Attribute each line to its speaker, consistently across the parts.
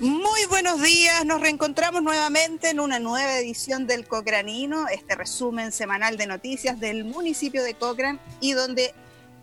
Speaker 1: Muy buenos días, nos reencontramos nuevamente en una nueva edición del Cocranino, este resumen semanal de noticias del municipio de Cocran y donde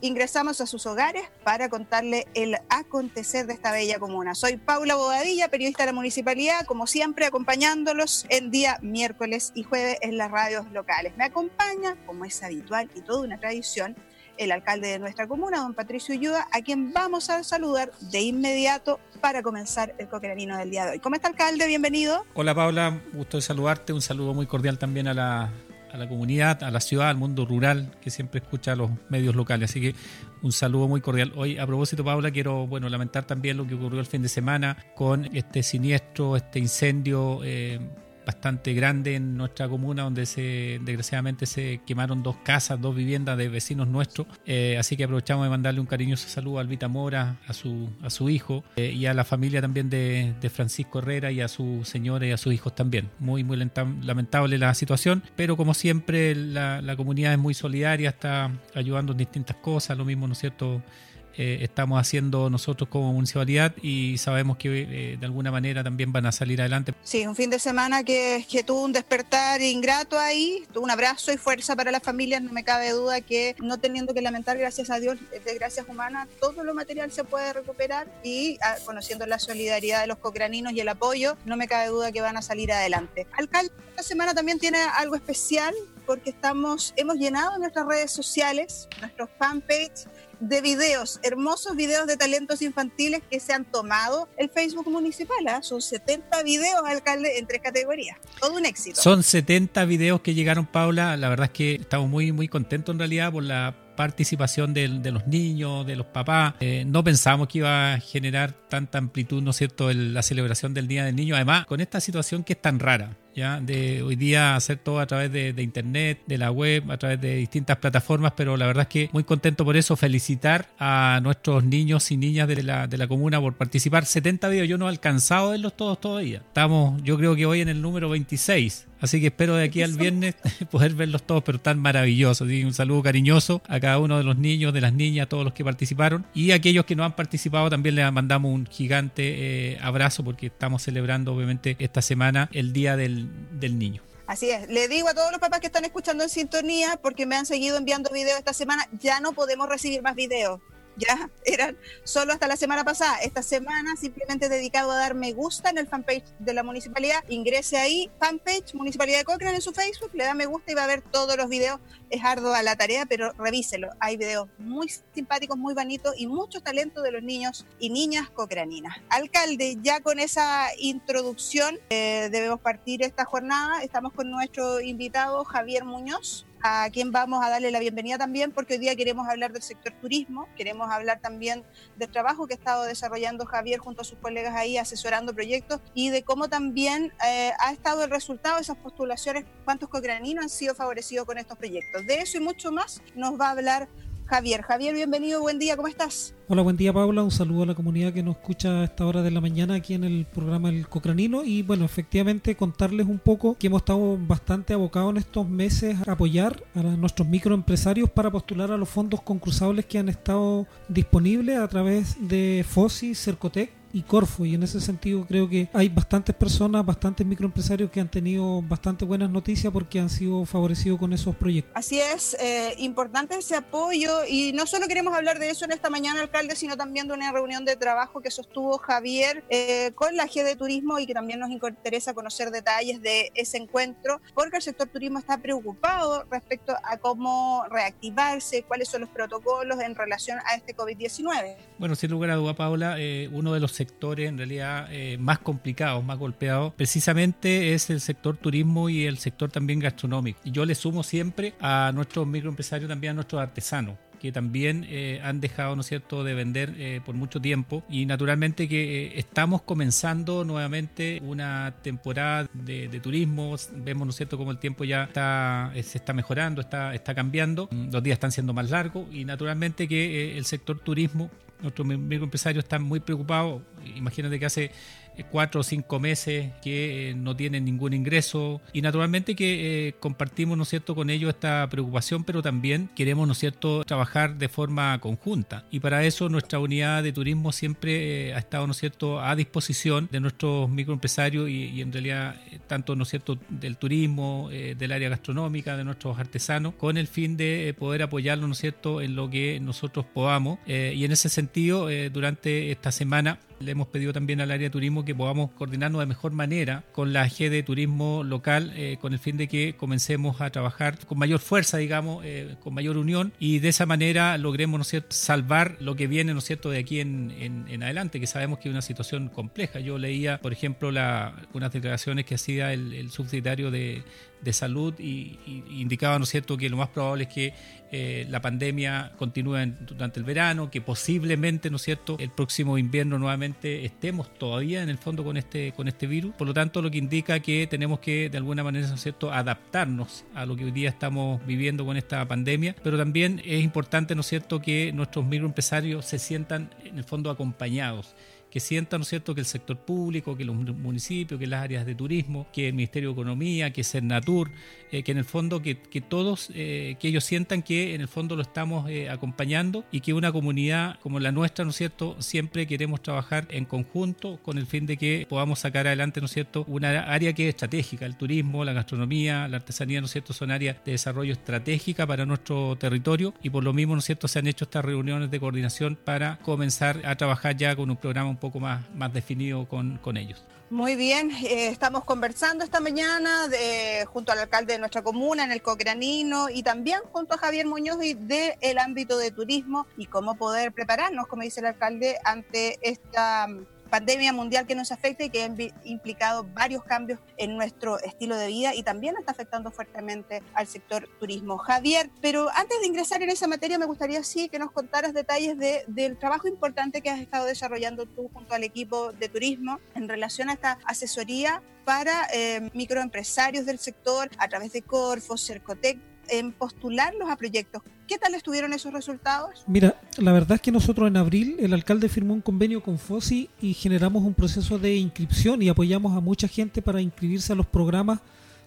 Speaker 1: ingresamos a sus hogares para contarle el acontecer de esta bella comuna. Soy Paula Bobadilla, periodista de la municipalidad, como siempre acompañándolos en día miércoles y jueves en las radios locales. Me acompaña, como es habitual y toda una tradición, el alcalde de nuestra comuna, don Patricio Ayuda, a quien vamos a saludar de inmediato para comenzar el coqueranino del día de hoy. ¿Cómo está, alcalde? Bienvenido.
Speaker 2: Hola, Paula. Gusto de saludarte. Un saludo muy cordial también a la, a la comunidad, a la ciudad, al mundo rural que siempre escucha a los medios locales. Así que un saludo muy cordial. Hoy, a propósito, Paula, quiero bueno lamentar también lo que ocurrió el fin de semana con este siniestro, este incendio. Eh, bastante grande en nuestra comuna donde se desgraciadamente se quemaron dos casas, dos viviendas de vecinos nuestros. Eh, así que aprovechamos de mandarle un cariñoso saludo a Albita Mora, a su, a su hijo eh, y a la familia también de, Francisco Herrera y a su señora y a sus hijos también. Muy, muy lamentable la situación, pero como siempre la, la comunidad es muy solidaria, está ayudando en distintas cosas, lo mismo, ¿no es cierto? Eh, estamos haciendo nosotros como municipalidad y sabemos que eh, de alguna manera también van a salir adelante.
Speaker 1: Sí, un fin de semana que, que tuvo un despertar ingrato ahí, tuvo un abrazo y fuerza para las familias, no me cabe duda que no teniendo que lamentar, gracias a Dios, de gracias humanas, todo lo material se puede recuperar y ah, conociendo la solidaridad de los cocraninos y el apoyo, no me cabe duda que van a salir adelante. Alcalde, esta semana también tiene algo especial porque estamos, hemos llenado nuestras redes sociales, nuestros fanpage de videos, hermosos videos de talentos infantiles que se han tomado el Facebook municipal. ¿ah? Son 70 videos, alcalde, en tres categorías. Todo un éxito.
Speaker 2: Son 70 videos que llegaron, Paula. La verdad es que estamos muy, muy contentos en realidad por la participación de, los niños, de los papás. Eh, no pensamos que iba a generar tanta amplitud, ¿no es cierto?, la celebración del Día del Niño. Además, con esta situación que es tan rara, ¿ya? De hoy día hacer todo a través de, internet, de la web, a través de distintas plataformas, pero la verdad es que muy contento por eso. Felicitar a nuestros niños y niñas de la, de la comuna por participar. 70 videos, yo no he alcanzado a verlos todos todavía. Estamos, yo creo que hoy en el número 26. Así que espero de aquí al viernes poder verlos todos, pero tan maravillosos. Un saludo cariñoso a cada uno de los niños, de las niñas, a todos los que participaron. Y a aquellos que no han participado también les mandamos un gigante eh, abrazo porque estamos celebrando obviamente esta semana el Día del, del Niño.
Speaker 1: Así es, le digo a todos los papás que están escuchando en sintonía, porque me han seguido enviando videos esta semana, ya no podemos recibir más videos ya eran solo hasta la semana pasada. Esta semana simplemente dedicado a dar me gusta en el fanpage de la municipalidad. Ingrese ahí, fanpage Municipalidad de Cochrane en su Facebook, le da me gusta y va a ver todos los videos. Es ardua la tarea, pero revíselo. Hay videos muy simpáticos, muy bonitos y mucho talento de los niños y niñas cocraninas. Alcalde, ya con esa introducción eh, debemos partir esta jornada. Estamos con nuestro invitado Javier Muñoz a quien vamos a darle la bienvenida también, porque hoy día queremos hablar del sector turismo, queremos hablar también del trabajo que ha estado desarrollando Javier junto a sus colegas ahí, asesorando proyectos, y de cómo también eh, ha estado el resultado de esas postulaciones, cuántos cocraninos han sido favorecidos con estos proyectos. De eso y mucho más nos va a hablar Javier. Javier, bienvenido, buen día, ¿cómo estás?
Speaker 3: Hola, buen día Paula, un saludo a la comunidad que nos escucha a esta hora de la mañana aquí en el programa El Cocranino y bueno, efectivamente contarles un poco que hemos estado bastante abocados en estos meses a apoyar a nuestros microempresarios para postular a los fondos concursables que han estado disponibles a través de FOSI, Cercotec y Corfo. Y en ese sentido creo que hay bastantes personas, bastantes microempresarios que han tenido bastante buenas noticias porque han sido favorecidos con esos proyectos.
Speaker 1: Así es, eh, importante ese apoyo y no solo queremos hablar de eso en esta mañana, alcalde, sino también de una reunión de trabajo que sostuvo Javier eh, con la G de Turismo y que también nos interesa conocer detalles de ese encuentro, porque el sector turismo está preocupado respecto a cómo reactivarse, cuáles son los protocolos en relación a este COVID-19.
Speaker 2: Bueno, sin lugar a duda, Paula, eh, uno de los sectores en realidad eh, más complicados, más golpeados, precisamente es el sector turismo y el sector también gastronómico. Y yo le sumo siempre a nuestros microempresarios, también a nuestros artesanos que también eh, han dejado, ¿no cierto?, de vender eh, por mucho tiempo y naturalmente que estamos comenzando nuevamente una temporada de, turismo, vemos, ¿no es cierto?, como el tiempo ya está, se está mejorando, está, está cambiando, los días están siendo más largos y naturalmente que el sector turismo nuestros microempresarios están muy preocupados. Imagínate que hace eh, cuatro o cinco meses que eh, no tienen ningún ingreso y naturalmente que eh, compartimos, ¿no cierto?, con ellos esta preocupación, pero también queremos, ¿no cierto?, trabajar de forma conjunta. Y para eso nuestra unidad de turismo siempre ha estado, ¿no cierto?, a disposición de nuestros microempresarios y, en realidad tanto, ¿no cierto?, del turismo, del área gastronómica, de nuestros artesanos, con el fin de poder apoyarlos, ¿no cierto?, en lo que nosotros podamos. y en ese sentido, durante esta semana le hemos pedido también al área de turismo que podamos coordinarnos de mejor manera con la AG de turismo local eh, con el fin de que comencemos a trabajar con mayor fuerza, digamos, eh, con mayor unión y de esa manera logremos, ¿no cierto?, salvar lo que viene, ¿no es cierto?, de aquí en, en, adelante, que sabemos que es una situación compleja. Yo leía, por ejemplo, la, unas declaraciones que hacía el, el subsecretario de, de salud y, indicaba, ¿no cierto?, que lo más probable es que eh, la pandemia continúe durante el verano, que posiblemente, ¿no es cierto?, el próximo invierno nuevamente estemos todavía en el fondo con este, con este virus. Por lo tanto, lo que indica que tenemos que, de alguna manera, ¿no es cierto?, adaptarnos a lo que hoy día estamos viviendo con esta pandemia, pero también es importante, ¿no es cierto?, que nuestros microempresarios se sientan, en el fondo, acompañados que sientan, ¿no es cierto?, que el sector público, que los municipios, que las áreas de turismo, que el Ministerio de Economía, que Cernatur, eh, que en el fondo, que, que todos, eh, que ellos sientan que en el fondo lo estamos eh, acompañando y que una comunidad como la nuestra, ¿no es cierto?, siempre queremos trabajar en conjunto con el fin de que podamos sacar adelante, ¿no es cierto?, una área que es estratégica, el turismo, la gastronomía, la artesanía, ¿no es cierto?, son áreas de desarrollo estratégica para nuestro territorio y por lo mismo, ¿no es cierto?, se han hecho estas reuniones de coordinación para comenzar a trabajar ya con un programa un poco más, más definido con, con ellos.
Speaker 1: Muy bien, eh, estamos conversando esta mañana de, junto al alcalde de nuestra comuna en el Cocranino y también junto a Javier Muñoz del ámbito de turismo y cómo poder prepararnos, como dice el alcalde, ante esta pandemia mundial que nos afecta y que ha implicado varios cambios en nuestro estilo de vida y también está afectando fuertemente al sector turismo. Javier, pero antes de ingresar en esa materia, me gustaría sí que nos contaras detalles de, del trabajo importante que has estado desarrollando tú junto al equipo de turismo en relación a esta asesoría para eh, microempresarios del sector a través de Corfo, Cercotec, en postularlos a proyectos. ¿Qué tal estuvieron esos resultados?
Speaker 3: Mira, la verdad es que nosotros en abril el alcalde firmó un convenio con FOSI y generamos un proceso de inscripción y apoyamos a mucha gente para inscribirse a los programas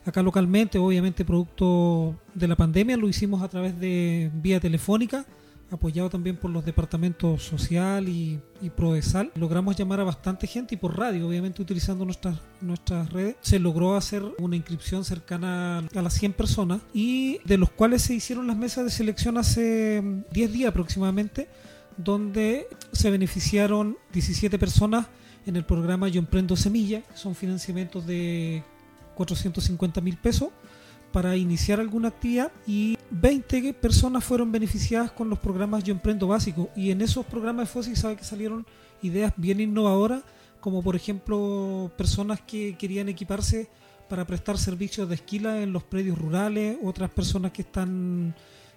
Speaker 3: acá localmente, obviamente producto de la pandemia, lo hicimos a través de vía telefónica apoyado también por los departamentos social y, y Prodesal, logramos llamar a bastante gente y por radio, obviamente utilizando nuestras, nuestras redes, se logró hacer una inscripción cercana a las 100 personas y de los cuales se hicieron las mesas de selección hace 10 días aproximadamente, donde se beneficiaron 17 personas en el programa Yo Emprendo Semilla, son financiamientos de 450 mil pesos para iniciar alguna actividad y 20 personas fueron beneficiadas con los programas Yo Emprendo Básico. Y en esos programas de FOSI sabe que salieron ideas bien innovadoras como por ejemplo personas que querían equiparse para prestar servicios de esquila en los predios rurales, otras personas que están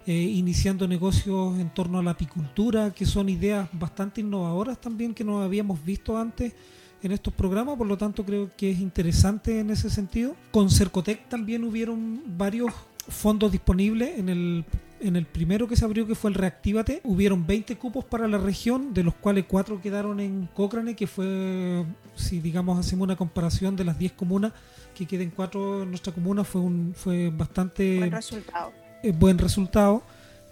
Speaker 3: eh, iniciando negocios en torno a la apicultura, que son ideas bastante innovadoras también que no habíamos visto antes en estos programas, por lo tanto creo que es interesante en ese sentido. Con Cercotec también hubieron varios fondos disponibles en el en el primero que se abrió, que fue el Reactívate, hubieron 20 cupos para la región, de los cuales 4 quedaron en Cochrane, que fue, si digamos hacemos una comparación de las 10 comunas, que queden 4 en nuestra comuna, fue un fue bastante
Speaker 1: buen resultado.
Speaker 3: Eh, buen resultado.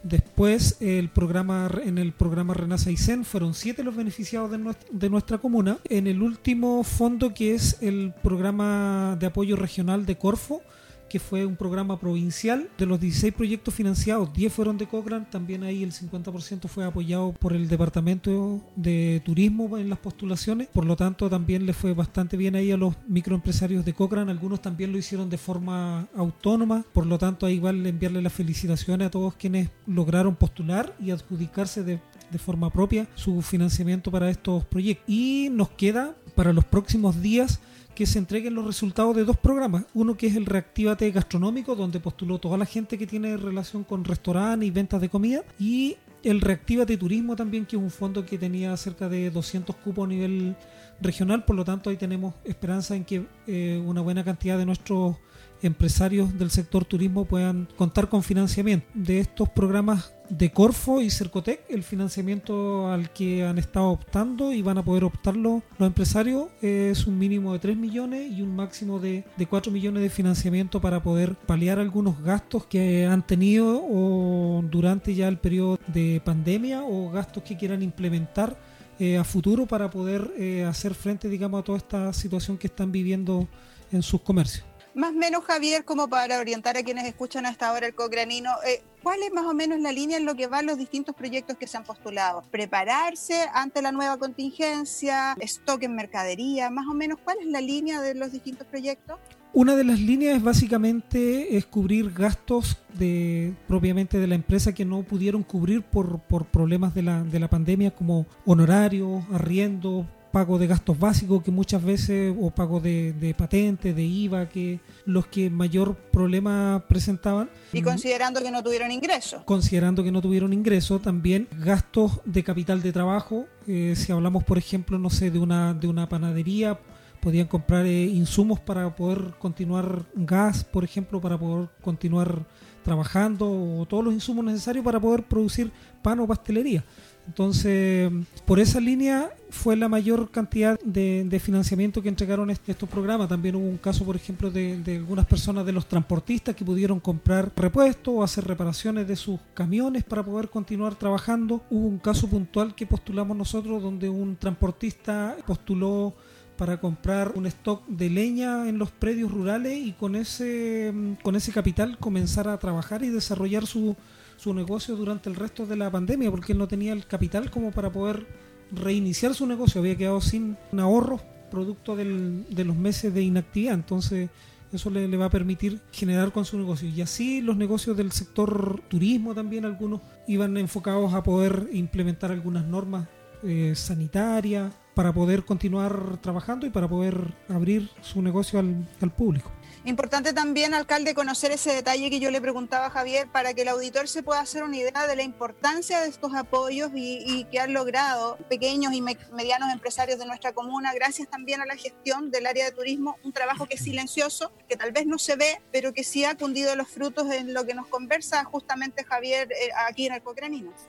Speaker 3: Después, el programa, en el programa Renaza Zen fueron siete los beneficiados de nuestra, de nuestra comuna. En el último fondo, que es el programa de apoyo regional de Corfo, que fue un programa provincial. De los 16 proyectos financiados, 10 fueron de Cochrane, también ahí el 50% fue apoyado por el Departamento de Turismo en las postulaciones, por lo tanto también le fue bastante bien ahí a los microempresarios de Cochrane, algunos también lo hicieron de forma autónoma, por lo tanto ahí igual enviarle las felicitaciones a todos quienes lograron postular y adjudicarse de, de forma propia su financiamiento para estos proyectos. Y nos queda para los próximos días que se entreguen los resultados de dos programas. Uno que es el Reactívate Gastronómico, donde postuló toda la gente que tiene relación con restaurantes y ventas de comida. Y el Reactívate Turismo también, que es un fondo que tenía cerca de 200 cupos a nivel regional. Por lo tanto, ahí tenemos esperanza en que eh, una buena cantidad de nuestros empresarios del sector turismo puedan contar con financiamiento. De estos programas de Corfo y Cercotec, el financiamiento al que han estado optando y van a poder optarlo los empresarios es un mínimo de 3 millones y un máximo de, de 4 millones de financiamiento para poder paliar algunos gastos que han tenido o durante ya el periodo de pandemia o gastos que quieran implementar eh, a futuro para poder eh, hacer frente, digamos, a toda esta situación que están viviendo en sus comercios.
Speaker 1: Más o menos, Javier, como para orientar a quienes escuchan hasta ahora el Cocranino, eh, ¿cuál es más o menos la línea en lo que van los distintos proyectos que se han postulado? ¿Prepararse ante la nueva contingencia? ¿Stock en mercadería? Más o menos, ¿cuál es la línea de los distintos proyectos?
Speaker 3: Una de las líneas es básicamente es cubrir gastos de propiamente de la empresa que no pudieron cubrir por, por problemas de la, de la pandemia como honorarios, arriendo, pago de gastos básicos que muchas veces, o pago de, de patentes, de IVA, que los que mayor problema presentaban.
Speaker 1: Y considerando que no tuvieron ingresos.
Speaker 3: Considerando que no tuvieron ingresos, también gastos de capital de trabajo. Eh, si hablamos, por ejemplo, no sé, de una, de una panadería, podían comprar eh, insumos para poder continuar gas, por ejemplo, para poder continuar trabajando, o todos los insumos necesarios para poder producir pan o pastelería. Entonces, por esa línea fue la mayor cantidad de, financiamiento que entregaron estos programas. También hubo un caso, por ejemplo, de, algunas personas de los transportistas que pudieron comprar repuestos o hacer reparaciones de sus camiones para poder continuar trabajando. Hubo un caso puntual que postulamos nosotros donde un transportista postuló para comprar un stock de leña en los predios rurales y con ese, con ese capital comenzar a trabajar y desarrollar su, su negocio durante el resto de la pandemia, porque él no tenía el capital como para poder reiniciar su negocio, había quedado sin ahorros producto del, de los meses de inactividad, entonces eso le, va a permitir generar con su negocio. Y así los negocios del sector turismo también, algunos iban enfocados a poder implementar algunas normas eh, sanitarias para poder continuar trabajando y para poder abrir su negocio al público.
Speaker 1: Importante también, alcalde, conocer ese detalle que yo le preguntaba a Javier para que el auditor se pueda hacer una idea de la importancia de estos apoyos y, que han logrado pequeños y medianos empresarios de nuestra comuna, gracias también a la gestión del área de turismo, un trabajo que es silencioso, que tal vez no se ve, pero que sí ha cundido los frutos en lo que nos conversa justamente Javier eh, aquí en el.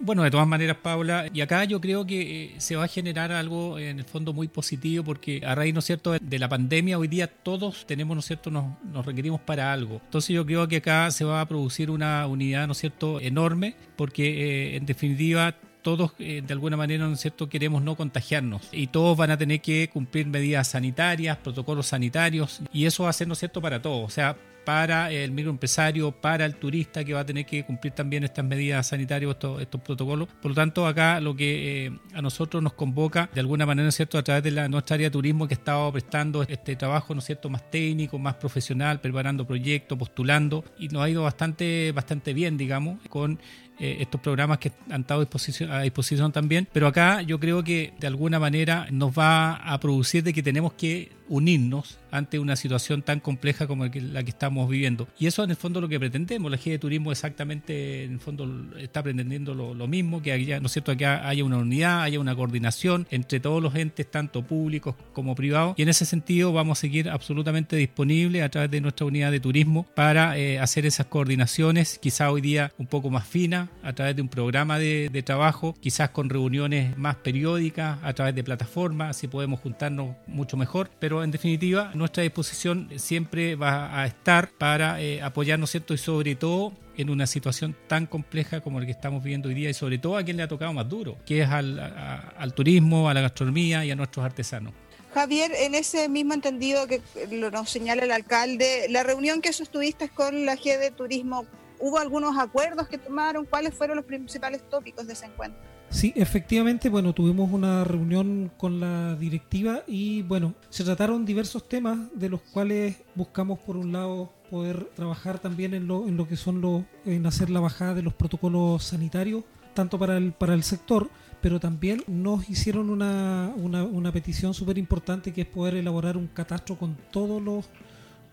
Speaker 2: Bueno, de todas maneras, Paula, y acá yo creo que eh, se va a generar algo en el fondo muy positivo porque a raíz, ¿no es cierto?, de la pandemia hoy día todos tenemos, ¿no cierto?, nos nos requerimos para algo. Entonces yo creo que acá se va a producir una unidad, ¿no es cierto?, enorme, porque eh, en definitiva todos eh, de alguna manera, ¿no es cierto?, queremos no contagiarnos y todos van a tener que cumplir medidas sanitarias, protocolos sanitarios y eso va a ser, ¿no es cierto?, para todos. O sea, para el microempresario, para el turista que va a tener que cumplir también estas medidas sanitarias, estos, protocolos. Por lo tanto, acá lo que eh, a nosotros nos convoca de alguna manera, ¿no es cierto?, a través de la, nuestra área de turismo que ha estado prestando este trabajo, ¿no es cierto?, más técnico, más profesional, preparando proyectos, postulando y nos ha ido bastante, bastante bien, digamos, con eh, estos programas que han estado disposición, a disposición también, pero acá yo creo que de alguna manera nos va a producir de que tenemos que unirnos ante una situación tan compleja como la que estamos viviendo. Y eso en el fondo lo que pretendemos. La G de Turismo exactamente en el fondo está pretendiendo lo, mismo, que haya, ¿no es cierto? que haya una unidad, haya una coordinación entre todos los entes, tanto públicos como privados. Y en ese sentido vamos a seguir absolutamente disponibles a través de nuestra unidad de turismo para eh, hacer esas coordinaciones, quizá hoy día un poco más finas, a través de un programa de, trabajo, quizás con reuniones más periódicas, a través de plataformas, si podemos juntarnos mucho mejor. Pero en definitiva, nuestra disposición siempre va a estar para eh, apoyarnos, ¿cierto? Y sobre todo en una situación tan compleja como la que estamos viviendo hoy día y sobre todo a quien le ha tocado más duro, que es al, al turismo, a la gastronomía y a nuestros artesanos.
Speaker 1: Javier, en ese mismo entendido que nos señala el alcalde, la reunión que sostuviste con la G de Turismo, ¿hubo algunos acuerdos que tomaron? ¿Cuáles fueron los principales tópicos de ese encuentro?
Speaker 3: Sí, efectivamente, bueno, tuvimos una reunión con la directiva y bueno, se trataron diversos temas de los cuales buscamos por un lado poder trabajar también en lo, en lo que son los, en hacer la bajada de los protocolos sanitarios, tanto para el, para el sector, pero también nos hicieron una, una, una petición súper importante que es poder elaborar un catastro con todos los,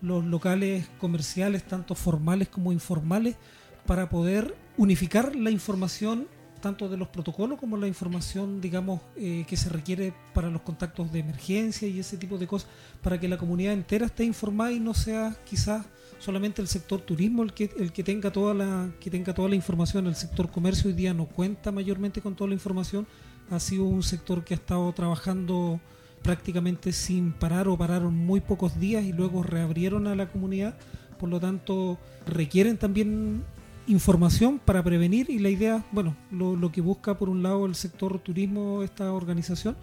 Speaker 3: los locales comerciales, tanto formales como informales, para poder unificar la información tanto de los protocolos como la información, digamos, eh, que se requiere para los contactos de emergencia y ese tipo de cosas, para que la comunidad entera esté informada y no sea quizás solamente el sector turismo el que el que tenga toda la que tenga toda la información. El sector comercio hoy día no cuenta mayormente con toda la información. Ha sido un sector que ha estado trabajando prácticamente sin parar o pararon muy pocos días y luego reabrieron a la comunidad por lo tanto requieren también información para prevenir y la idea bueno lo, lo que busca por un lado el sector turismo esta organización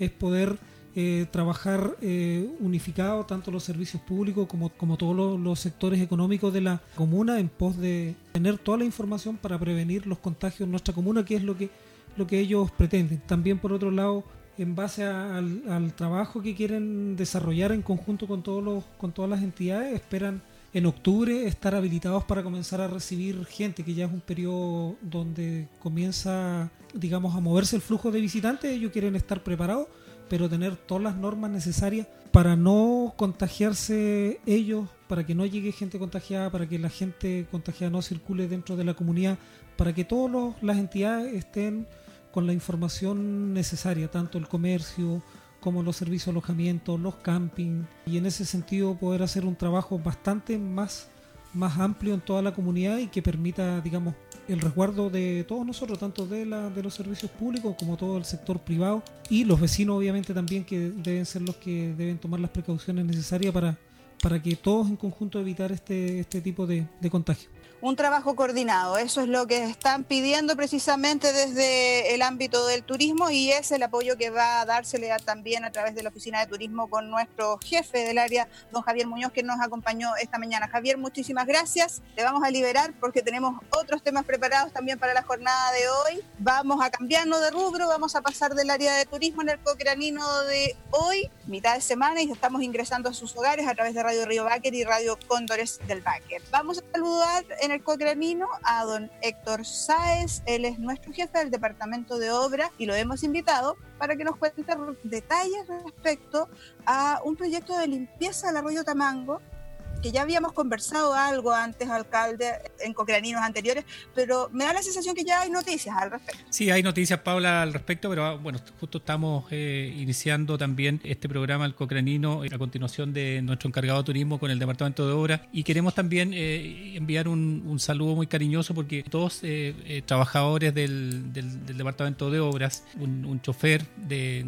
Speaker 3: es poder eh, trabajar eh, unificado tanto los servicios públicos como, como todos los, sectores económicos de la comuna en pos de tener toda la información para prevenir los contagios en nuestra comuna, que es lo que, lo que ellos pretenden. También por otro lado, en base al, al, trabajo que quieren desarrollar en conjunto con, todos los, con todas las entidades, esperan en octubre estar habilitados para comenzar a recibir gente, que ya es un periodo donde comienza, digamos, a moverse el flujo de visitantes, ellos quieren estar preparados pero tener todas las normas necesarias para no contagiarse ellos, para que no llegue gente contagiada, para que la gente contagiada no circule dentro de la comunidad, para que todas las entidades estén con la información necesaria, tanto el comercio como los servicios de alojamiento, los campings, y en ese sentido poder hacer un trabajo bastante más, más amplio en toda la comunidad y que permita, digamos, el resguardo de todos nosotros, tanto de, la, de los servicios públicos como todo el sector privado y los vecinos obviamente también que deben ser los que deben tomar las precauciones necesarias para, para que todos en conjunto evitar este, este tipo de, de contagio
Speaker 1: un trabajo coordinado. Eso es lo que están pidiendo precisamente desde el ámbito del turismo y es el apoyo que va a dársele también a través de la Oficina de Turismo con nuestro jefe del área, don Javier Muñoz, que nos acompañó esta mañana. Javier, muchísimas gracias. Te vamos a liberar porque tenemos otros temas preparados también para la jornada de hoy. Vamos a cambiarnos de rubro, vamos a pasar del área de turismo en el Cocranino de hoy, mitad de semana, y estamos ingresando a sus hogares a través de Radio Río Báquer y Radio Cóndores del Báquer. Vamos a saludar en el Cocranino a don Héctor Sáez. Él es nuestro jefe del Departamento de Obra y lo hemos invitado para que nos cuente detalles respecto a un proyecto de limpieza del arroyo Tamango que ya habíamos conversado algo antes, alcalde, en cocraninos anteriores, pero me da la sensación que ya hay noticias al respecto.
Speaker 2: Sí, hay noticias, Paula, al respecto, pero ah, bueno, justo estamos eh, iniciando también este programa, el cocranino, a continuación de nuestro encargado de turismo con el Departamento de Obras, y queremos también eh, enviar un, saludo muy cariñoso porque todos eh, trabajadores del, Departamento de Obras, un, chofer de,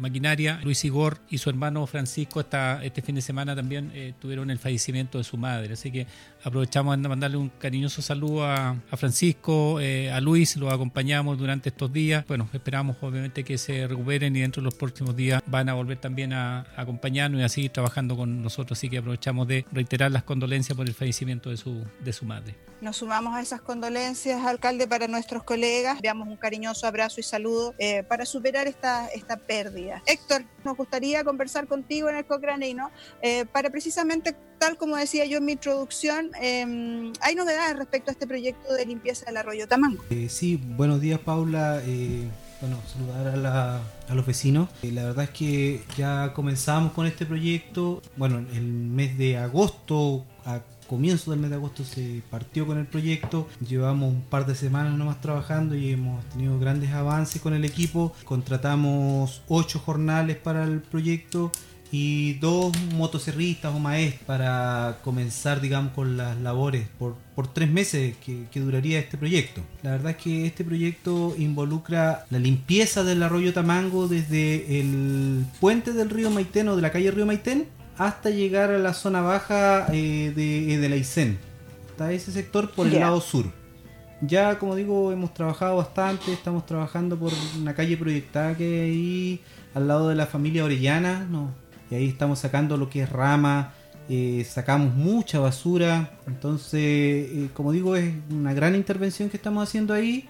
Speaker 2: maquinaria, Luis Igor, y su hermano Francisco, esta, este fin de semana también tuvieron el fallecimiento de su madre. Así que aprovechamos de mandarle un cariñoso saludo a, Francisco, eh, a Luis, los acompañamos durante estos días. Bueno, esperamos obviamente que se recuperen y dentro de los próximos días van a volver también a, acompañarnos y a seguir trabajando con nosotros. Así que aprovechamos de reiterar las condolencias por el fallecimiento de su, de su madre.
Speaker 1: Nos sumamos a esas condolencias, alcalde, para nuestros colegas. Veamos un cariñoso abrazo y saludo eh, para superar esta, esta pérdida. Héctor, nos gustaría conversar contigo en el Cochrane, eh, para precisamente, tal como decía yo en mi introducción, em, hay novedades respecto a este proyecto de limpieza del arroyo Tamango.
Speaker 4: Eh, sí, buenos días Paula. Eh, bueno, saludar a, los vecinos. Eh, la verdad es que ya comenzamos con este proyecto. Bueno, el mes de agosto, a comienzo del mes de agosto se partió con el proyecto. Llevamos un par de semanas nomás trabajando y hemos tenido grandes avances con el equipo. Contratamos ocho jornales para el proyecto y dos motocerristas o maestros para comenzar, digamos, con las labores por, por tres meses que, duraría este proyecto. La verdad es que este proyecto involucra la limpieza del arroyo Tamango desde el puente del río Maitén o de la calle Río Maitén hasta llegar a la zona baja eh, de, de, la Aysén. Está ese sector por el lado sur. Ya, como digo, hemos trabajado bastante, estamos trabajando por una calle proyectada que hay ahí al lado de la familia Orellana, no, y ahí estamos sacando lo que es rama, eh, sacamos mucha basura, entonces, eh, como digo, es una gran intervención que estamos haciendo ahí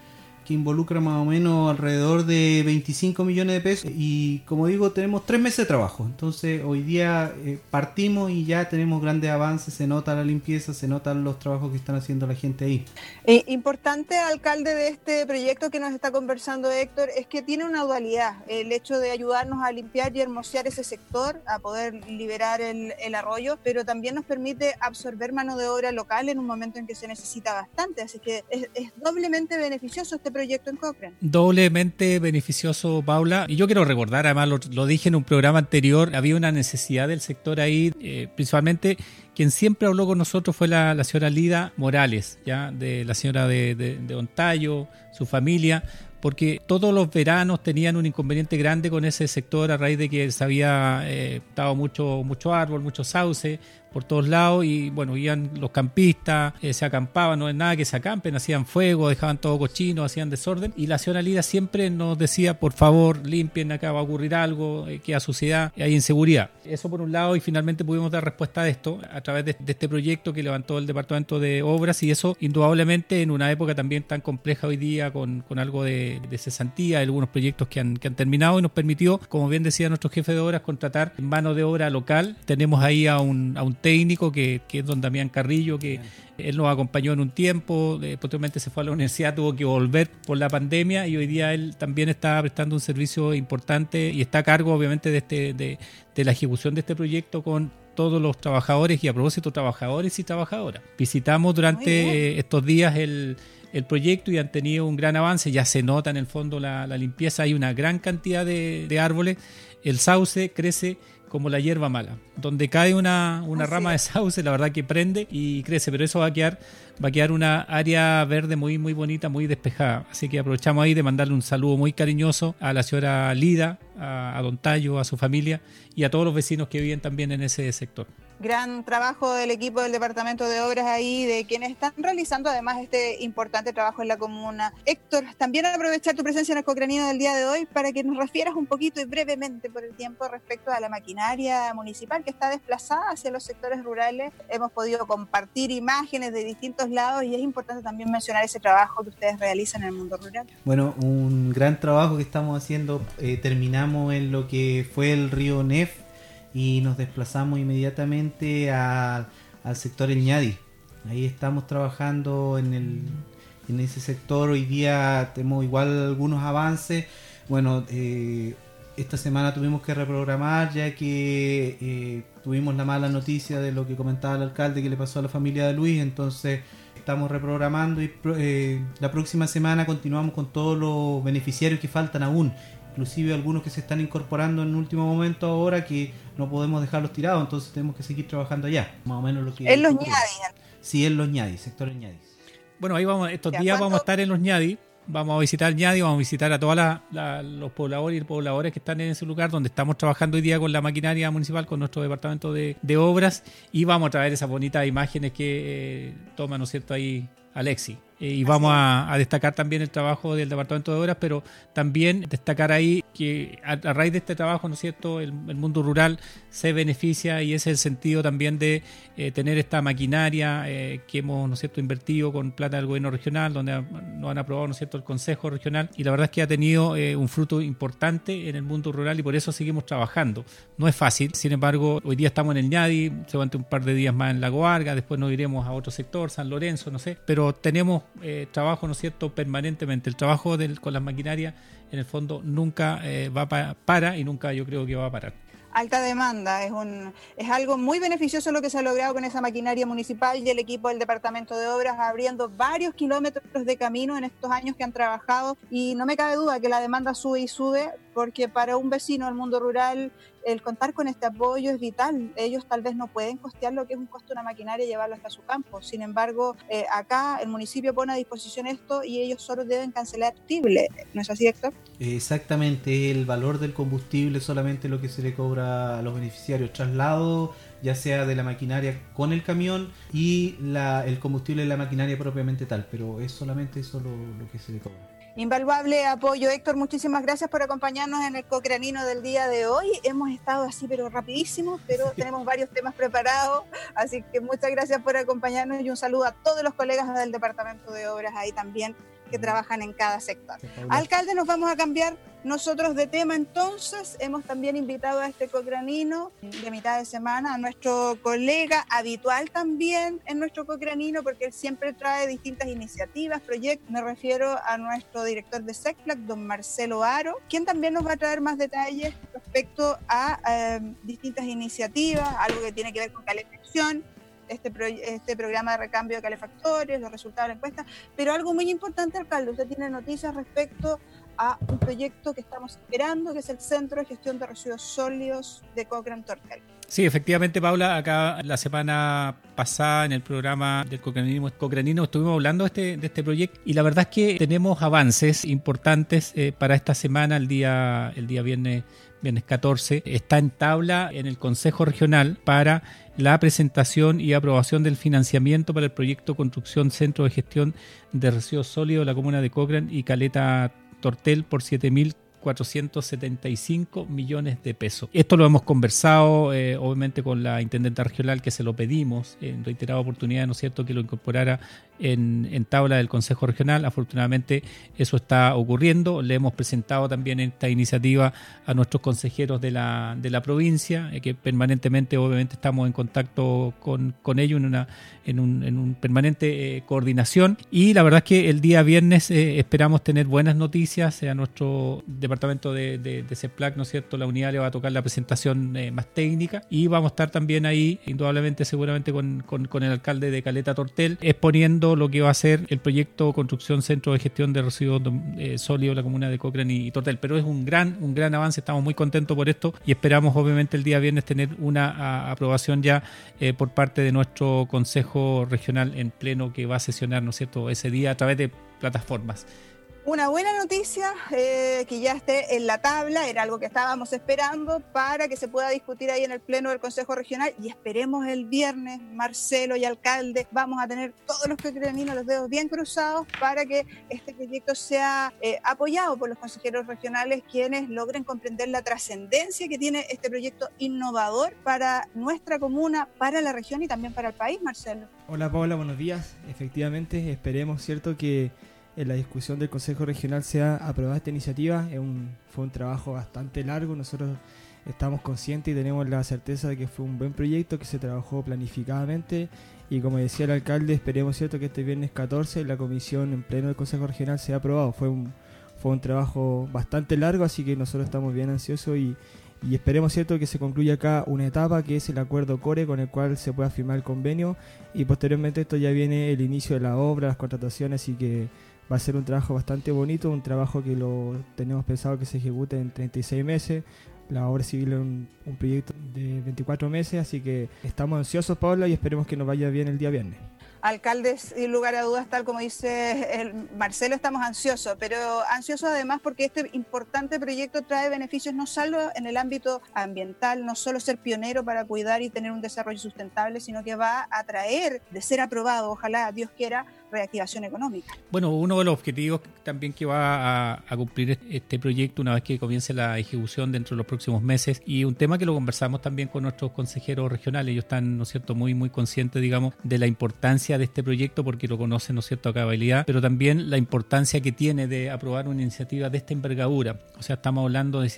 Speaker 4: involucra más o menos alrededor de 25 millones de pesos. Y como digo tenemos tres meses de trabajo. Entonces hoy día eh, partimos y ya tenemos grandes avances. Se nota la limpieza se notan los trabajos que están haciendo la gente ahí.
Speaker 1: Eh, importante alcalde de este proyecto que nos está conversando Héctor es que tiene una dualidad el hecho de ayudarnos a limpiar y hermosear ese sector a poder liberar el, arroyo pero también nos permite absorber mano de obra local en un momento en que se necesita bastante. Así que es, es doblemente beneficioso este proyecto en Cochrane.
Speaker 2: Doblemente beneficioso, Paula. Y yo quiero recordar, además lo, dije en un programa anterior, había una necesidad del sector ahí, eh, principalmente quien siempre habló con nosotros fue la, señora Lida Morales, ya de la señora de, de, de Ontayo, su familia, porque todos los veranos tenían un inconveniente grande con ese sector a raíz de que se había eh, mucho, mucho árbol, mucho sauce, por todos lados y bueno, iban los campistas, eh, se acampaban, no es nada que se acampen, hacían fuego, dejaban todo cochino, hacían desorden y la señora Lida siempre nos decía, por favor, limpien, acá va a ocurrir algo, eh, queda suciedad, hay inseguridad. Eso por un lado y finalmente pudimos dar respuesta a esto a través de, este proyecto que levantó el Departamento de Obras y eso indudablemente en una época también tan compleja hoy día con, con algo de, de, cesantía, algunos proyectos que han, que han terminado y nos permitió, como bien decía nuestro jefe de obras, contratar mano de obra local. Tenemos ahí a un, a un técnico que, que es don Damián Carrillo, que él nos acompañó en un tiempo, posteriormente se fue a la universidad, tuvo que volver por la pandemia y hoy día él también está prestando un servicio importante y está a cargo obviamente de, este, de, de la ejecución de este proyecto con todos los trabajadores y a propósito trabajadores y trabajadoras. Visitamos durante estos días el, el, proyecto y han tenido un gran avance, ya se nota en el fondo la, la limpieza, hay una gran cantidad de, de árboles, el sauce crece como la hierba mala. Donde cae una, una rama de sauce, la verdad que prende y crece, pero eso va a quedar, va a quedar una área verde muy, muy bonita, muy despejada. Así que aprovechamos ahí de mandarle un saludo muy cariñoso a la señora Lida, a, a Don Tallo, a su familia y a todos los vecinos que viven también en ese sector
Speaker 1: gran trabajo del equipo del Departamento de Obras ahí, de quienes están realizando además este importante trabajo en la comuna. Héctor, también aprovechar tu presencia en el Cocranino del día de hoy para que nos refieras un poquito y brevemente por el tiempo respecto a la maquinaria municipal que está desplazada hacia los sectores rurales. Hemos podido compartir imágenes de distintos lados y es importante también mencionar ese trabajo que ustedes realizan en el mundo rural.
Speaker 4: Bueno, un gran trabajo que estamos haciendo. Eh, terminamos en lo que fue el río Nef y nos desplazamos inmediatamente a, al sector El Ñadi. Ahí estamos trabajando en, el, en ese sector. Hoy día tenemos igual algunos avances. Bueno, eh, esta semana tuvimos que reprogramar ya que eh, tuvimos la mala noticia de lo que comentaba el alcalde que le pasó a la familia de Luis. Entonces estamos reprogramando y eh, la próxima semana continuamos con todos los beneficiarios que faltan aún inclusive algunos que se están incorporando en último momento ahora que no podemos dejarlos tirados, entonces tenemos que seguir trabajando allá, más o menos lo que...
Speaker 1: En los ñadis.
Speaker 4: Sí, en los ñadis, sector en ñadis.
Speaker 2: Bueno, ahí vamos, estos días vamos a estar en los ñadis, vamos a visitar ñadis, vamos a visitar a todos los pobladores y pobladores que están en ese lugar donde estamos trabajando hoy día con la maquinaria municipal, con nuestro departamento de, de obras y vamos a traer esas bonitas imágenes que eh, toma, ¿no es cierto?, ahí Alexi. Eh, y vamos a, a, destacar también el trabajo del Departamento de Obras, pero también destacar ahí que a, a raíz de este trabajo, ¿no es cierto?, el, el, mundo rural se beneficia y ese es el sentido también de eh, tener esta maquinaria eh, que hemos, ¿no es cierto?, invertido con plata del gobierno regional, donde nos han aprobado, ¿no es cierto?, el Consejo Regional y la verdad es que ha tenido un fruto importante en el mundo rural y por eso seguimos trabajando. No es fácil, sin embargo, hoy día estamos en el ñadi, se va un par de días más en Lago Arga, después nos iremos a otro sector, San Lorenzo, no sé, pero tenemos eh, trabajo, ¿no cierto?, permanentemente. El trabajo del, con las maquinarias, en el fondo, nunca eh, va pa para y nunca yo creo que va a parar
Speaker 1: alta demanda. Es, un, es algo muy beneficioso lo que se ha logrado con esa maquinaria municipal y el equipo del Departamento de Obras abriendo varios kilómetros de camino en estos años que han trabajado y no me cabe duda que la demanda sube y sube porque para un vecino del mundo rural el contar con este apoyo es vital. Ellos tal vez no pueden costear lo que es un costo de una maquinaria y llevarlo hasta su campo. Sin embargo, eh, acá el municipio pone a disposición esto y ellos solo deben cancelar el combustible. ¿No es así, Héctor?
Speaker 4: Exactamente, el valor del combustible solamente lo que se le cobra a los beneficiarios. Traslado ya sea de la maquinaria con el camión y la, el combustible de la maquinaria propiamente tal, pero es solamente eso lo que se le cobra.
Speaker 1: Invaluable apoyo, Héctor. Muchísimas gracias por acompañarnos en el Cocranino del día de hoy. Hemos estado así, pero rapidísimo, pero tenemos varios temas preparados. Así que muchas gracias por acompañarnos y un saludo a todos los colegas del Departamento de Obras ahí también que trabajan en cada sector. Alcalde, nos vamos a cambiar nosotros de tema entonces. Hemos también invitado a este cocranino de mitad de semana, a nuestro colega habitual también en nuestro cocranino, porque él siempre trae distintas iniciativas, proyectos. Me refiero a nuestro director de SECPLAC, don Marcelo Aro, quien también nos va a traer más detalles respecto a eh, distintas iniciativas, algo que tiene que ver con calefacción, este, este programa de recambio de calefactores, los resultados de la encuesta, pero algo muy importante, alcalde, usted tiene noticias respecto a un proyecto que estamos esperando, que es el Centro de Gestión de Residuos Sólidos de Cochrane Tortel.
Speaker 2: Sí, efectivamente, Paula, acá la semana pasada en el programa del Cocranino estuvimos hablando de este, de este proyecto y la verdad es que tenemos avances importantes eh, para esta semana, el día, el día viernes, viernes 14. Está en tabla en el Consejo Regional para la presentación y aprobación del financiamiento para el proyecto Construcción Centro de Gestión de Residuos Sólidos de la comuna de Cochrane y Caleta Tortel por 7.000 475 millones de pesos. Esto lo hemos conversado, eh, obviamente, con la intendenta regional que se lo pedimos en reiterada oportunidad, ¿no es cierto?, que lo incorporara en, tabla del Consejo Regional. Afortunadamente, eso está ocurriendo. Le hemos presentado también esta iniciativa a nuestros consejeros de la, de la provincia, eh, que permanentemente, obviamente, estamos en contacto con, con ellos en una en un, en un permanente eh, coordinación. Y la verdad es que el día viernes esperamos tener buenas noticias a nuestro departamento de, de, CEPLAC, ¿no es cierto? La unidad le va a tocar la presentación eh, más técnica y vamos a estar también ahí, indudablemente, seguramente con, el alcalde de Caleta Tortel, exponiendo lo que va a ser el proyecto Construcción Centro de Gestión de Residuos eh, Sólidos la comuna de Cochrane y, Tortel. Pero es un gran, un gran avance, estamos muy contentos por esto y esperamos, obviamente, el día viernes tener una aprobación ya eh, por parte de nuestro Consejo Regional en pleno que va a sesionar, ¿no es cierto?, ese día a través de plataformas.
Speaker 1: Una buena noticia eh, que ya esté en la tabla, era algo que estábamos esperando para que se pueda discutir ahí en el Pleno del Consejo Regional y esperemos el viernes, Marcelo y alcalde, vamos a tener todos los que terminan los dedos bien cruzados para que este proyecto sea eh, apoyado por los consejeros regionales quienes logren comprender la trascendencia que tiene este proyecto innovador para nuestra comuna, para la región y también para el país, Marcelo.
Speaker 5: Hola Paula, buenos días. Efectivamente, esperemos, ¿cierto?, que en la discusión del Consejo Regional se ha aprobado esta iniciativa. Es un, fue un trabajo bastante largo. Nosotros estamos conscientes y tenemos la certeza de que fue un buen proyecto que se trabajó planificadamente. Y como decía el alcalde, esperemos cierto que este viernes 14 la comisión en pleno del Consejo Regional sea aprobado. Fue un, fue un trabajo bastante largo, así que nosotros estamos bien ansiosos y, y esperemos cierto que se concluya acá una etapa que es el acuerdo core con el cual se pueda firmar el convenio y posteriormente esto ya viene el inicio de la obra, las contrataciones y que va a ser un trabajo bastante bonito, un trabajo que lo tenemos pensado que se ejecute en 36 meses. La obra civil es un, proyecto de 24 meses, así que estamos ansiosos, Paula, y esperemos que nos vaya bien el día viernes.
Speaker 1: Alcaldes, sin lugar a dudas, tal como dice el Marcelo, estamos ansiosos, pero ansiosos además porque este importante proyecto trae beneficios no solo en el ámbito ambiental, no solo ser pionero para cuidar y tener un desarrollo sustentable, sino que va a traer, de ser aprobado, ojalá Dios quiera, reactivación económica.
Speaker 2: Bueno, uno de los objetivos también que va a, cumplir este proyecto una vez que comience la ejecución dentro de los próximos meses y un tema que lo conversamos también con nuestros consejeros regionales, ellos están, ¿no es cierto?, muy, muy conscientes, digamos, de la importancia de este proyecto porque lo conocen, ¿no es cierto?, a cabalidad, pero también la importancia que tiene de aprobar una iniciativa de esta envergadura. O sea, estamos hablando de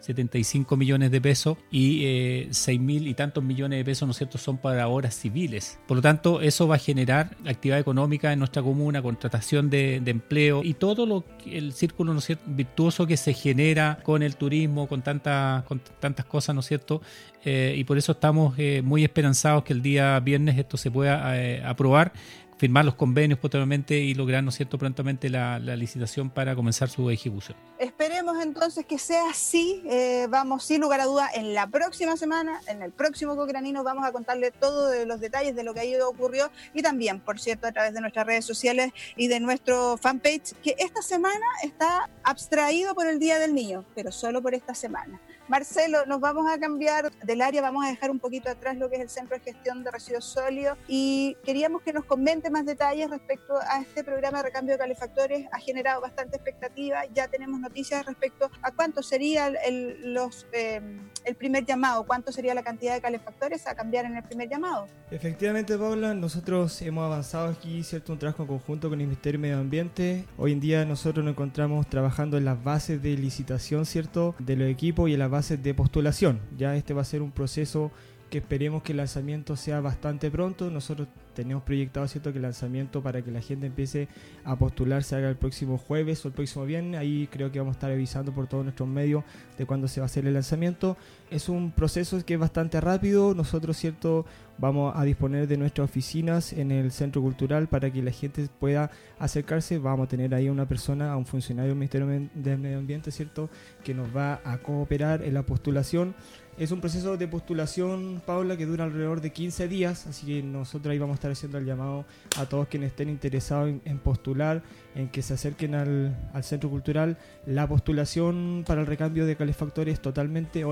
Speaker 2: 7.475 millones de pesos y eh, 6.000 y tantos millones de pesos, ¿no es cierto?, son para obras civiles. Por lo tanto, eso va a generar actividad económica en nuestra comuna, contratación de, empleo y todo lo el círculo ¿no virtuoso que se genera con el turismo, con, tanta, con tantas cosas, ¿no es cierto? Eh, y por eso estamos eh, muy esperanzados que el día viernes esto se pueda eh, aprobar firmar los convenios posteriormente y lograr, ¿no cierto?, prontamente la, licitación para comenzar su ejecución.
Speaker 1: Esperemos entonces que sea así. Eh, vamos, sin lugar a duda, en la próxima semana, en el próximo Cocranino, vamos a contarle todos los detalles de lo que ahí ocurrió y también, por cierto, a través de nuestras redes sociales y de nuestro fanpage, que esta semana está abstraído por el Día del Niño, pero solo por esta semana. Marcelo, nos vamos a cambiar del área, vamos a dejar un poquito atrás lo que es el Centro de Gestión de Residuos Sólidos y queríamos que nos comente más detalles respecto a este programa de recambio de calefactores. Ha generado bastante expectativa, ya tenemos noticias respecto a cuánto sería el, los, eh, el primer llamado, cuánto sería la cantidad de calefactores a cambiar en el primer llamado.
Speaker 5: Efectivamente, Paula, nosotros hemos avanzado aquí, ¿cierto? Un trabajo conjunto con el Ministerio de Medio Ambiente. Hoy en día nosotros nos encontramos trabajando en las bases de licitación, ¿cierto? De los equipos y en las de postulación. Ya este va a ser un proceso que esperemos que el lanzamiento sea bastante pronto. Nosotros tenemos proyectado cierto que el lanzamiento para que la gente empiece a postular se haga el próximo jueves o el próximo viernes. Ahí creo que vamos a estar avisando por todos nuestros medios de cuándo se va a hacer el lanzamiento. Es un proceso que es bastante rápido. Nosotros cierto vamos a disponer de nuestras oficinas en el centro cultural para que la gente pueda acercarse. Vamos a tener ahí una persona, a un funcionario del Ministerio del Medio Ambiente, cierto, que nos va a cooperar en la postulación. Es un proceso de postulación, Paula, que dura alrededor de 15 días, así que nosotros ahí vamos a estar haciendo el llamado a todos quienes estén interesados en, postular, en que se acerquen al, centro cultural. La postulación para el recambio de calefactores es totalmente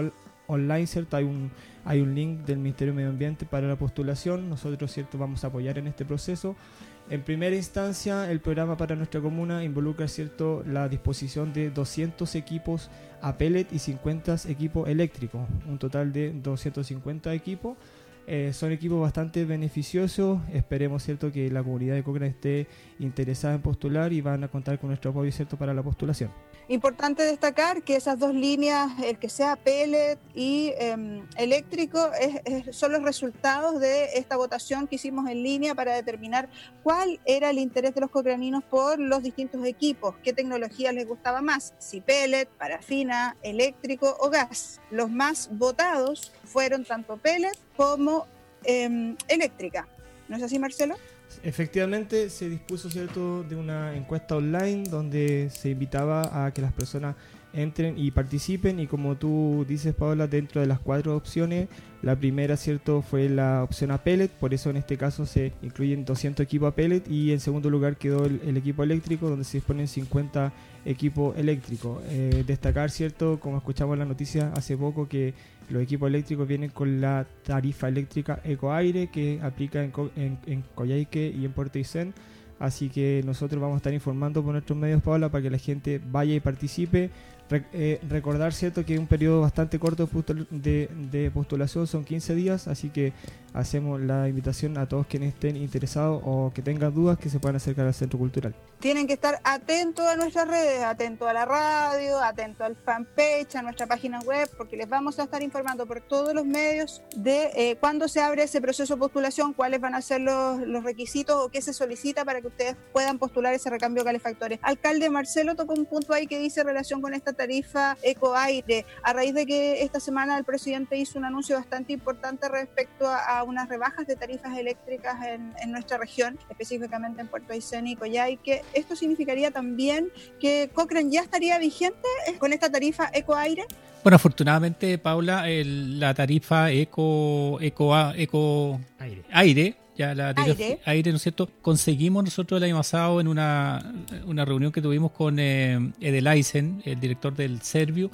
Speaker 5: online, ¿cierto? Hay un, hay un link del Ministerio de Medio Ambiente para la postulación. Nosotros, ¿cierto? Vamos a apoyar en este proceso. En primera instancia, el programa para nuestra comuna involucra cierto la disposición de 200 equipos a pellet y 50 equipos eléctricos, un total de 250 equipos. Eh, son equipos bastante beneficiosos. Esperemos cierto que la comunidad de Cochrane esté interesada en postular y van a contar con nuestro apoyo cierto para la postulación.
Speaker 1: Importante destacar que esas dos líneas, el que sea pellet y em, eléctrico, son los resultados de esta votación que hicimos en línea para determinar cuál era el interés de los cocraninos por los distintos equipos, qué tecnología les gustaba más, si pellet, parafina, eléctrico o gas. Los más votados fueron tanto pellet como em, eléctrica. ¿No es así, Marcelo?
Speaker 5: Efectivamente, se dispuso cierto de una encuesta online donde se invitaba a que las personas entren y participen. Y como tú dices Paola dentro de las cuatro opciones la primera cierto fue la opción a pellet. Por eso en este caso se incluyen 200 equipos a pellet. Y en segundo lugar quedó el, equipo eléctrico donde se disponen 50 equipos eléctricos. Eh, destacar cierto como escuchamos en la noticia hace poco que los equipos eléctricos vienen con la tarifa eléctrica Ecoaire que aplica en, en, en Coyhaique y en Puerto Aysén Así que nosotros vamos a estar informando por nuestros medios, Paula, para que la gente vaya y participe. Eh, recordar, ¿cierto?, que un periodo bastante corto de, de, postulación, son 15 días, así que hacemos la invitación a todos quienes estén interesados o que tengan dudas que se puedan acercar al Centro Cultural.
Speaker 1: Tienen que estar atentos a nuestras redes, atentos a la radio, atentos al fanpage, a nuestra página web, porque les vamos a estar informando por todos los medios de eh, cuándo se abre ese proceso de postulación, cuáles van a ser los, los, requisitos o qué se solicita para que ustedes puedan postular ese recambio de calefactores. Alcalde Marcelo tocó un punto ahí que dice relación con esta tarifa ecoaire, a raíz de que esta semana el presidente hizo un anuncio bastante importante respecto a, unas rebajas de tarifas eléctricas en, en nuestra región, específicamente en Puerto Aysén y Coyhaique esto significaría también que Cochrane ya estaría vigente con esta tarifa ecoaire.
Speaker 2: Bueno, afortunadamente, Paula, la tarifa eco, eco, eco aire, ya la aire. aire, ¿no es cierto? Conseguimos nosotros el año pasado en una, una reunión que tuvimos con eh, Edelaisen, el director del Servio,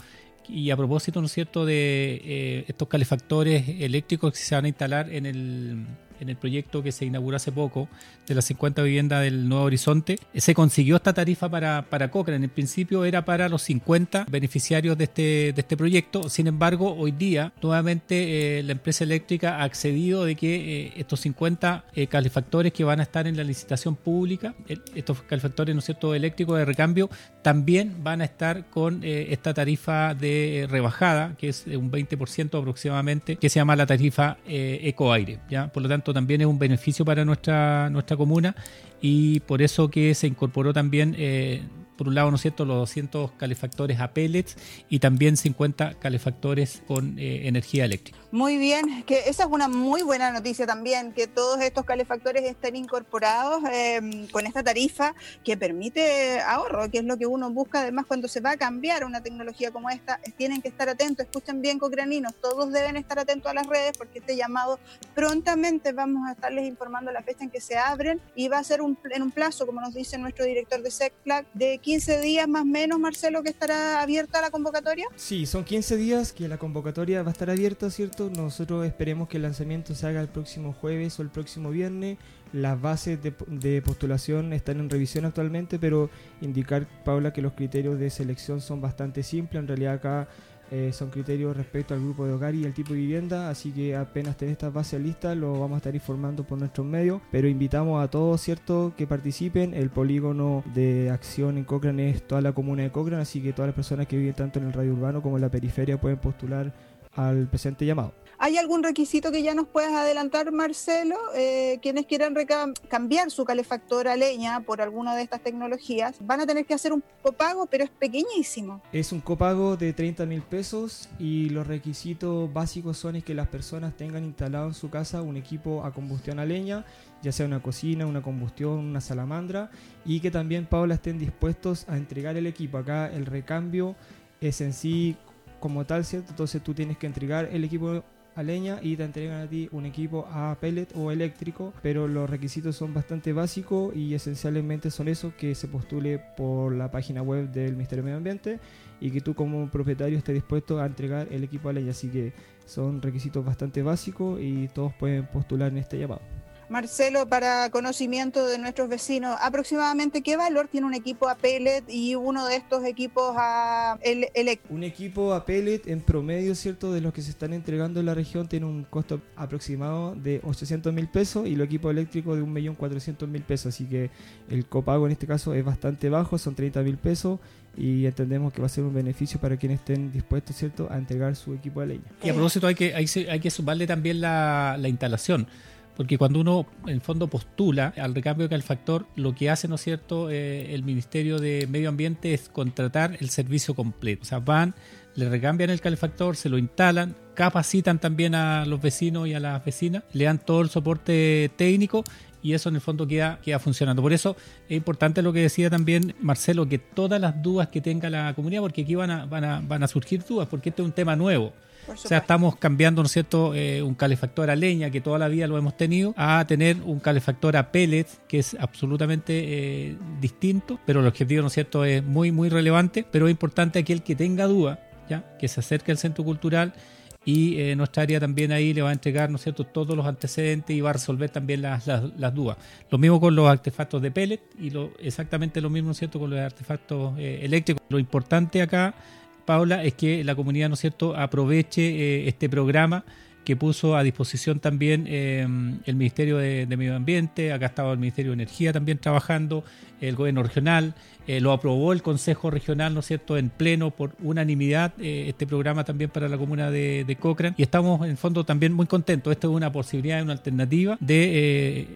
Speaker 2: y a propósito, ¿no es cierto?, de eh, estos calefactores eléctricos que se van a instalar en el, en el proyecto que se inauguró hace poco de las 50 viviendas del Nuevo Horizonte, se consiguió esta tarifa para, para Cochrane. En principio era para los 50 beneficiarios de este, de este proyecto. Sin embargo, hoy día nuevamente eh, la empresa eléctrica ha accedido de que eh, estos 50 eh, calefactores que van a estar en la licitación pública, estos calefactores ¿no es cierto? eléctricos de recambio, también van a estar con esta tarifa de rebajada, que es un 20% aproximadamente, que se llama la tarifa Ecoaire. ¿ya? Por lo tanto, también es un beneficio para nuestra, nuestra comuna y por eso que se incorporó también eh, por un lado, ¿no cierto?, los 200 calefactores a pellets y también 50 calefactores con eh, energía eléctrica.
Speaker 1: Muy bien, que esa es una muy buena noticia también, que todos estos calefactores estén incorporados em, con esta tarifa que permite ahorro, que es lo que uno busca además cuando se va a cambiar una tecnología como esta. Tienen que estar atentos, escuchen bien, cocraninos, todos deben estar atentos a las redes porque este llamado prontamente vamos a estarles informando la fecha en que se abren y va a ser un, en un plazo, como nos dice nuestro director de SECPLAC, de 15 días más o menos, Marcelo, que estará abierta la convocatoria.
Speaker 5: Sí, son 15 días que la convocatoria va a estar abierta, ¿cierto? Nosotros esperemos que el lanzamiento se haga el próximo jueves o el próximo viernes. Las bases de, postulación están en revisión actualmente, pero indicar, Paula, que los criterios de selección son bastante simples. En realidad acá eh, son criterios respecto al grupo de hogar y el tipo de vivienda, así que apenas tenés estas bases listas lo vamos a estar informando por nuestros medios, pero invitamos a todos, ¿cierto?, que participen. El polígono de acción en Cochrane es toda la comuna de Cochrane, así que todas las personas que viven tanto en el radio urbano como en la periferia pueden postular al presente llamado.
Speaker 1: ¿Hay algún requisito que ya nos puedas adelantar, Marcelo? Eh, quienes quieran cambiar su calefactor a leña por alguna de estas tecnologías van a tener que hacer un copago, pero es pequeñísimo.
Speaker 5: Es un copago de 30 mil pesos y los requisitos básicos son es que las personas tengan instalado en su casa un equipo a combustión a leña, ya sea una cocina, una combustión, una salamandra, y que también, Paula, estén dispuestos a entregar el equipo. Acá el recambio es en sí como tal, ¿cierto? Entonces tú tienes que entregar el equipo a leña y te entregan a ti un equipo a pellet o eléctrico, pero los requisitos son bastante básicos y esencialmente son esos que se postule por la página web del Ministerio de Medio Ambiente y que tú como propietario estés dispuesto a entregar el equipo a leña, así que son requisitos bastante básicos y todos pueden postular en este llamado.
Speaker 1: Marcelo, para conocimiento de nuestros vecinos, aproximadamente qué valor tiene un equipo a pellet y uno de estos equipos a eléctrico?
Speaker 5: Un equipo a pellet en promedio, ¿cierto? De los que se están entregando en la región tiene un costo aproximado de 800 mil pesos y el equipo eléctrico de 1.400.000 pesos. Así que el copago en este caso es bastante bajo, son 30 mil pesos y entendemos que va a ser un beneficio para quienes estén dispuestos, ¿cierto?, a entregar su equipo de leña.
Speaker 2: Y a propósito hay que, hay, hay que sumarle también la, la instalación porque cuando uno en fondo postula al recambio de calefactor, lo que hace, ¿no es cierto?, eh, el Ministerio de Medio Ambiente es contratar el servicio completo. O sea, van, le recambian el calefactor, se lo instalan, capacitan también a los vecinos y a las vecinas, le dan todo el soporte técnico y eso en el fondo queda, queda funcionando. Por eso es importante lo que decía también Marcelo, que todas las dudas que tenga la comunidad, porque aquí van a, van a, van a surgir dudas, porque este es un tema nuevo. O sea, estamos cambiando, ¿no es cierto?, eh, un calefactor a leña, que toda la vida lo hemos tenido, a tener un calefactor a pellets, que es absolutamente eh, distinto, pero el objetivo, ¿no es cierto?, es muy, muy relevante, pero es importante aquel que tenga duda, ¿ya?, que se acerque al centro cultural y eh, nuestra área también ahí le va a entregar, ¿no cierto?, todos los antecedentes y va a resolver también las, las, dudas. Lo mismo con los artefactos de pellet y lo, exactamente lo mismo, ¿no cierto?, con los artefactos eléctricos. Lo importante acá Paula, es que la comunidad, ¿no es cierto?, aproveche eh, este programa que puso a disposición también eh, el Ministerio de, Medio Ambiente, acá estaba el Ministerio de Energía también trabajando, el gobierno regional, eh, lo aprobó el Consejo Regional, ¿no es cierto?, en pleno por unanimidad, este programa también para la comuna de, de Cochrane, y estamos en fondo también muy contentos, esto es una posibilidad, una alternativa de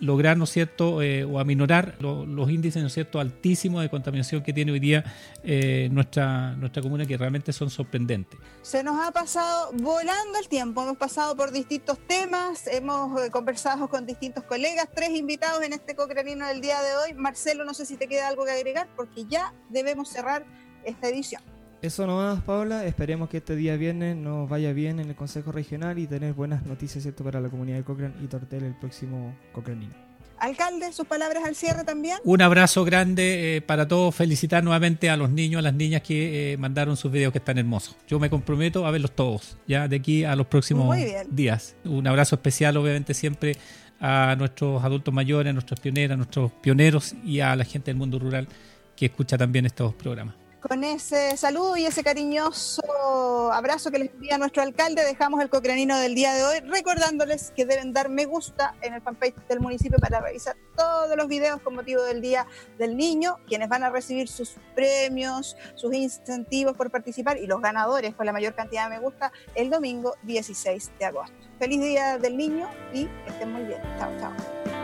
Speaker 2: lograr, ¿no es cierto?, eh, o aminorar los índices, ¿no es cierto?, altísimos de contaminación que tiene hoy día eh, nuestra, nuestra comuna, que realmente son sorprendentes.
Speaker 1: Se nos ha pasado volando el tiempo, hemos pasado por distintos temas, hemos eh, conversado con distintos colegas, tres invitados en este cocranino del día de hoy. Marcelo, no sé si te queda algo que agregar, porque ya debemos cerrar esta edición.
Speaker 5: Eso nomás, Paula. Esperemos que este día viernes nos vaya bien en el Consejo Regional y tener buenas noticias ¿cierto? para la comunidad de Cochrane y Tortel el próximo Cochranino.
Speaker 1: Alcalde, sus palabras al cierre también.
Speaker 2: Un abrazo grande eh, para todos. Felicitar nuevamente a los niños, a las niñas que eh, mandaron sus videos que están hermosos. Yo me comprometo a verlos todos, ya de aquí a los próximos días. Un abrazo especial, obviamente, siempre a nuestros adultos mayores, a nuestros pioneros, a nuestros pioneros y a la gente del mundo rural que escucha también estos programas.
Speaker 1: Con ese saludo y ese cariñoso abrazo que les envía nuestro alcalde, dejamos el cocranino del día de hoy, recordándoles que deben dar me gusta en el fanpage del municipio para revisar todos los videos con motivo del Día del Niño, quienes van a recibir sus premios, sus incentivos por participar y los ganadores con la mayor cantidad de me gusta el domingo 16 de agosto. Feliz Día del Niño y estén muy bien. Chao, chao.